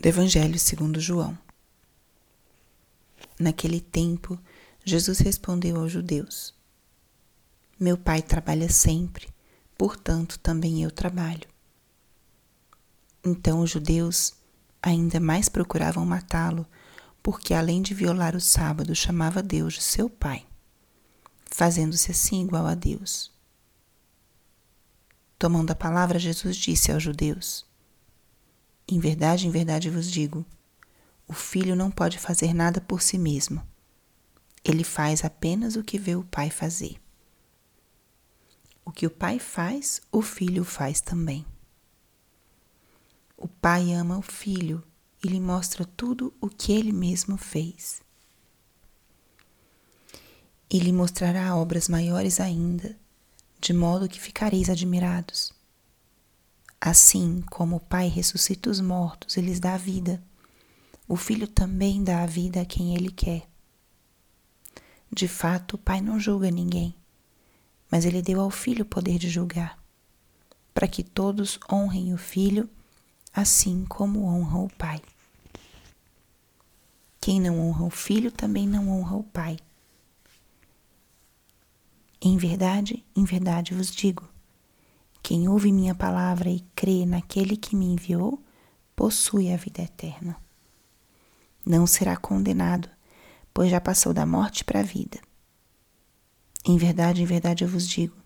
do Evangelho segundo João. Naquele tempo, Jesus respondeu aos judeus: Meu pai trabalha sempre, portanto também eu trabalho. Então os judeus ainda mais procuravam matá-lo, porque além de violar o sábado, chamava Deus de seu pai, fazendo-se assim igual a Deus. Tomando a palavra, Jesus disse aos judeus: em verdade, em verdade vos digo: o filho não pode fazer nada por si mesmo. Ele faz apenas o que vê o pai fazer. O que o pai faz, o filho faz também. O pai ama o filho e lhe mostra tudo o que ele mesmo fez. E lhe mostrará obras maiores ainda, de modo que ficareis admirados. Assim como o Pai ressuscita os mortos e lhes dá vida, o Filho também dá a vida a quem ele quer. De fato, o Pai não julga ninguém, mas ele deu ao Filho o poder de julgar, para que todos honrem o Filho, assim como honram o Pai. Quem não honra o Filho também não honra o Pai. Em verdade, em verdade vos digo quem ouve minha palavra e crê naquele que me enviou, possui a vida eterna. Não será condenado, pois já passou da morte para a vida. Em verdade, em verdade eu vos digo: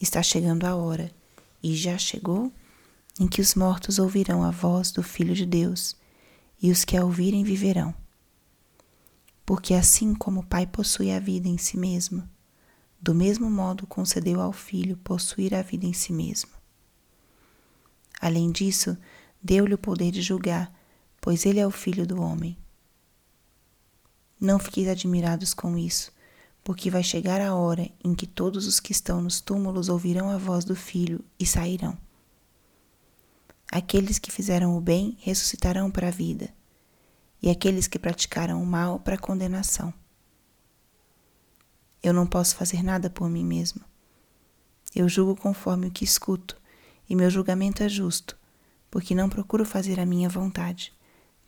está chegando a hora, e já chegou, em que os mortos ouvirão a voz do Filho de Deus, e os que a ouvirem viverão. Porque assim como o Pai possui a vida em si mesmo, do mesmo modo concedeu ao Filho possuir a vida em si mesmo. Além disso, deu-lhe o poder de julgar, pois ele é o Filho do homem. Não fiqueis admirados com isso, porque vai chegar a hora em que todos os que estão nos túmulos ouvirão a voz do Filho e sairão. Aqueles que fizeram o bem ressuscitarão para a vida, e aqueles que praticaram o mal para a condenação. Eu não posso fazer nada por mim mesmo. Eu julgo conforme o que escuto, e meu julgamento é justo, porque não procuro fazer a minha vontade,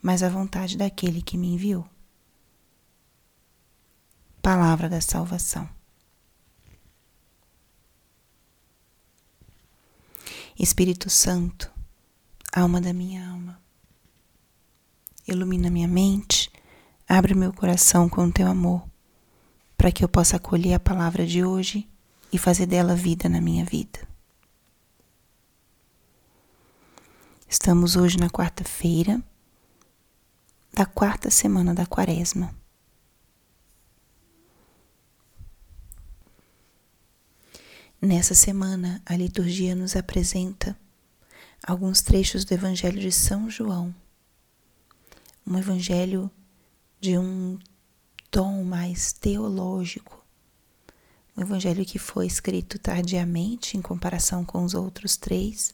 mas a vontade daquele que me enviou. Palavra da Salvação. Espírito Santo, alma da minha alma, ilumina minha mente, abre meu coração com teu amor para que eu possa acolher a palavra de hoje e fazer dela vida na minha vida. Estamos hoje na quarta-feira da quarta semana da Quaresma. Nessa semana, a liturgia nos apresenta alguns trechos do Evangelho de São João, um evangelho de um tom mais teológico. Um evangelho que foi escrito tardiamente em comparação com os outros três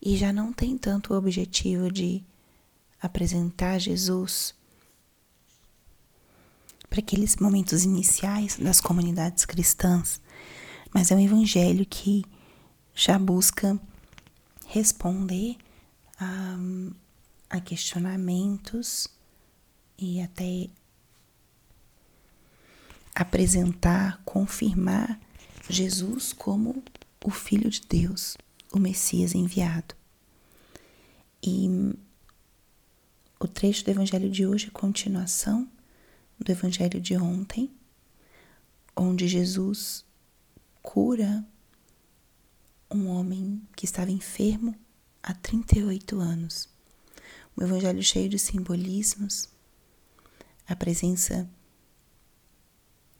e já não tem tanto o objetivo de apresentar Jesus para aqueles momentos iniciais das comunidades cristãs, mas é um evangelho que já busca responder a, a questionamentos e até apresentar, confirmar Jesus como o Filho de Deus, o Messias enviado. E o trecho do Evangelho de hoje é continuação do Evangelho de ontem, onde Jesus cura um homem que estava enfermo há 38 anos. Um evangelho cheio de simbolismos, a presença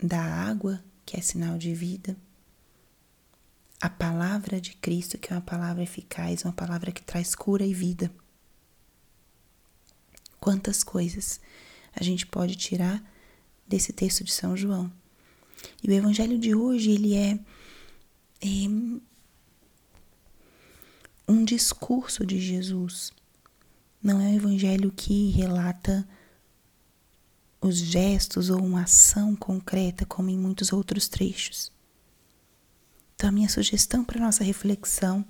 da água, que é sinal de vida, a palavra de Cristo, que é uma palavra eficaz, uma palavra que traz cura e vida. Quantas coisas a gente pode tirar desse texto de São João. E o evangelho de hoje, ele é, é um discurso de Jesus. Não é um evangelho que relata os gestos ou uma ação concreta, como em muitos outros trechos. Então, a minha sugestão para nossa reflexão,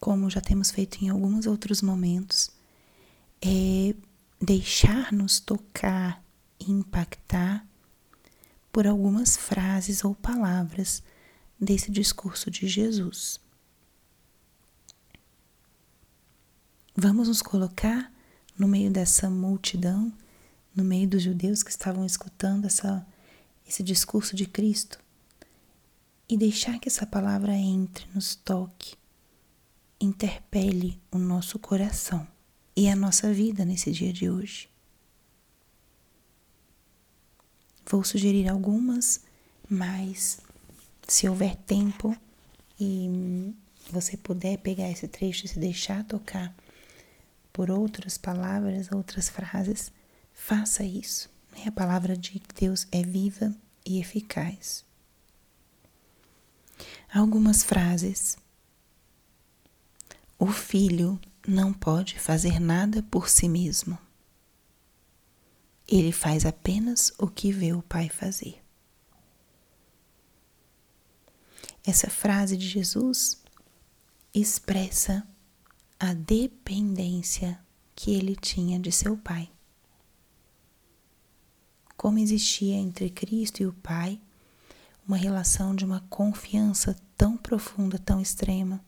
como já temos feito em alguns outros momentos, é deixar-nos tocar e impactar por algumas frases ou palavras desse discurso de Jesus. Vamos nos colocar no meio dessa multidão, no meio dos judeus que estavam escutando essa, esse discurso de Cristo e deixar que essa palavra entre, nos toque, interpele o nosso coração e a nossa vida nesse dia de hoje. Vou sugerir algumas, mas se houver tempo e você puder pegar esse trecho e se deixar tocar por outras palavras, outras frases, faça isso. A palavra de Deus é viva e eficaz. Algumas frases. O filho não pode fazer nada por si mesmo. Ele faz apenas o que vê o pai fazer. Essa frase de Jesus expressa a dependência que ele tinha de seu pai. Como existia entre Cristo e o Pai uma relação de uma confiança tão profunda, tão extrema,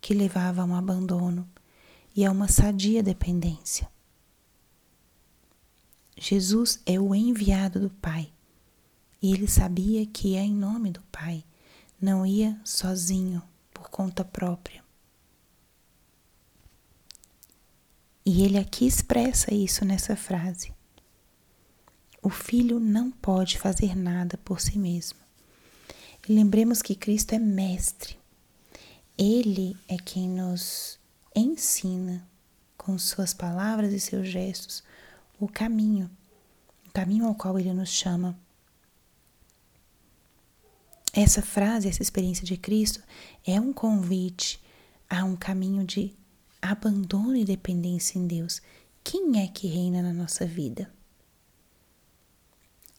que levava a um abandono e a uma sadia dependência. Jesus é o enviado do Pai e ele sabia que ia em nome do Pai, não ia sozinho, por conta própria. E ele aqui expressa isso nessa frase. O filho não pode fazer nada por si mesmo. E lembremos que Cristo é mestre. Ele é quem nos ensina com suas palavras e seus gestos o caminho, o caminho ao qual ele nos chama. Essa frase, essa experiência de Cristo é um convite a um caminho de abandono e dependência em Deus. Quem é que reina na nossa vida?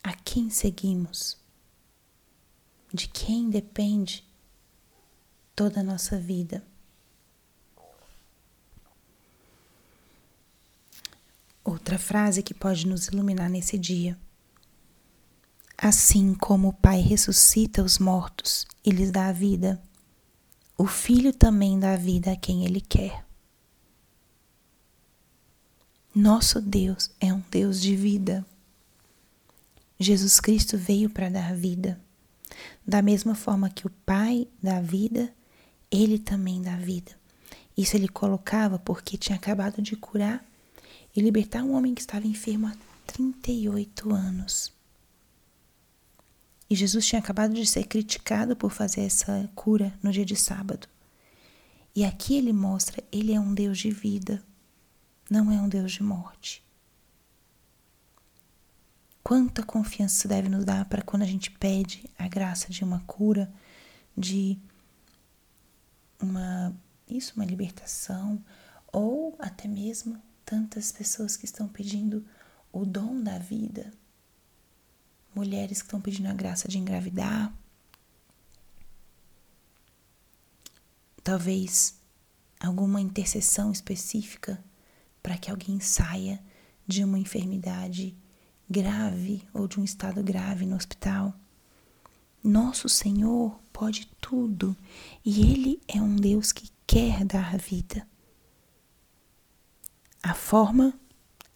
A quem seguimos? De quem depende toda a nossa vida? Outra frase que pode nos iluminar nesse dia. Assim como o Pai ressuscita os mortos e lhes dá a vida, o Filho também dá a vida a quem Ele quer. Nosso Deus é um Deus de vida. Jesus Cristo veio para dar vida. Da mesma forma que o Pai dá vida, ele também dá vida. Isso ele colocava porque tinha acabado de curar e libertar um homem que estava enfermo há 38 anos. E Jesus tinha acabado de ser criticado por fazer essa cura no dia de sábado. E aqui ele mostra, ele é um Deus de vida não é um Deus de morte. Quanta confiança deve nos dar para quando a gente pede a graça de uma cura, de uma isso, uma libertação, ou até mesmo tantas pessoas que estão pedindo o dom da vida, mulheres que estão pedindo a graça de engravidar, talvez alguma intercessão específica para que alguém saia de uma enfermidade grave ou de um estado grave no hospital. Nosso Senhor pode tudo e Ele é um Deus que quer dar vida. A forma,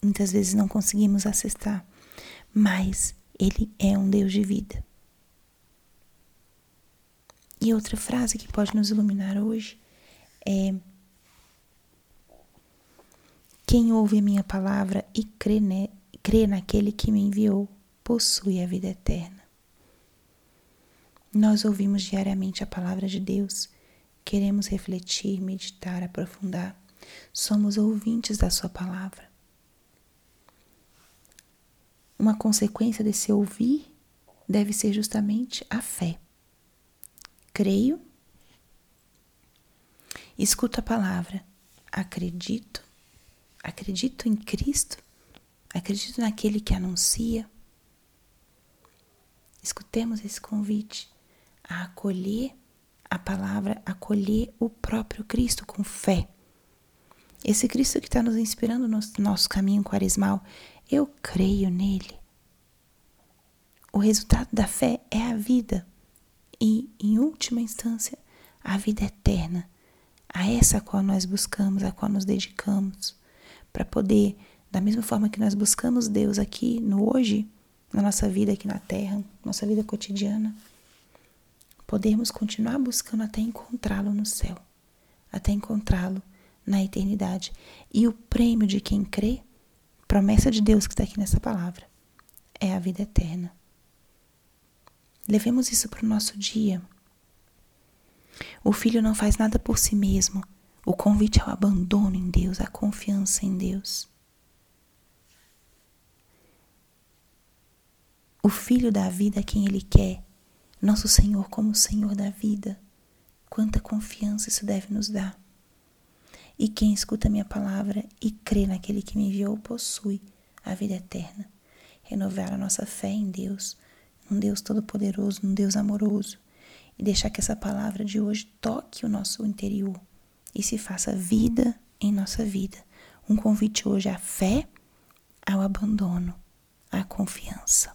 muitas vezes não conseguimos acessar, mas Ele é um Deus de vida. E outra frase que pode nos iluminar hoje é quem ouve a minha palavra e crê, ne, crê naquele que me enviou, possui a vida eterna. Nós ouvimos diariamente a palavra de Deus, queremos refletir, meditar, aprofundar. Somos ouvintes da Sua palavra. Uma consequência desse ouvir deve ser justamente a fé. Creio, escuto a palavra, acredito Acredito em Cristo? Acredito naquele que anuncia? Escutemos esse convite a acolher a palavra, acolher o próprio Cristo com fé Esse Cristo que está nos inspirando no nosso caminho quaresmal, eu creio nele. O resultado da fé é a vida e, em última instância, a vida eterna, a essa a qual nós buscamos, a qual nos dedicamos, para poder, da mesma forma que nós buscamos Deus aqui no hoje, na nossa vida aqui na terra, nossa vida cotidiana, podemos continuar buscando até encontrá-lo no céu, até encontrá-lo na eternidade. E o prêmio de quem crê, promessa de Deus que está aqui nessa palavra, é a vida eterna. Levemos isso para o nosso dia. O filho não faz nada por si mesmo. O convite ao abandono em Deus, à confiança em Deus. O filho dá a vida a quem ele quer, nosso Senhor como Senhor da vida. Quanta confiança isso deve nos dar. E quem escuta minha palavra e crê naquele que me enviou possui a vida eterna. Renovar a nossa fé em Deus, num Deus todo-poderoso, num Deus amoroso, e deixar que essa palavra de hoje toque o nosso interior e se faça vida em nossa vida. Um convite hoje à fé, ao abandono, à confiança.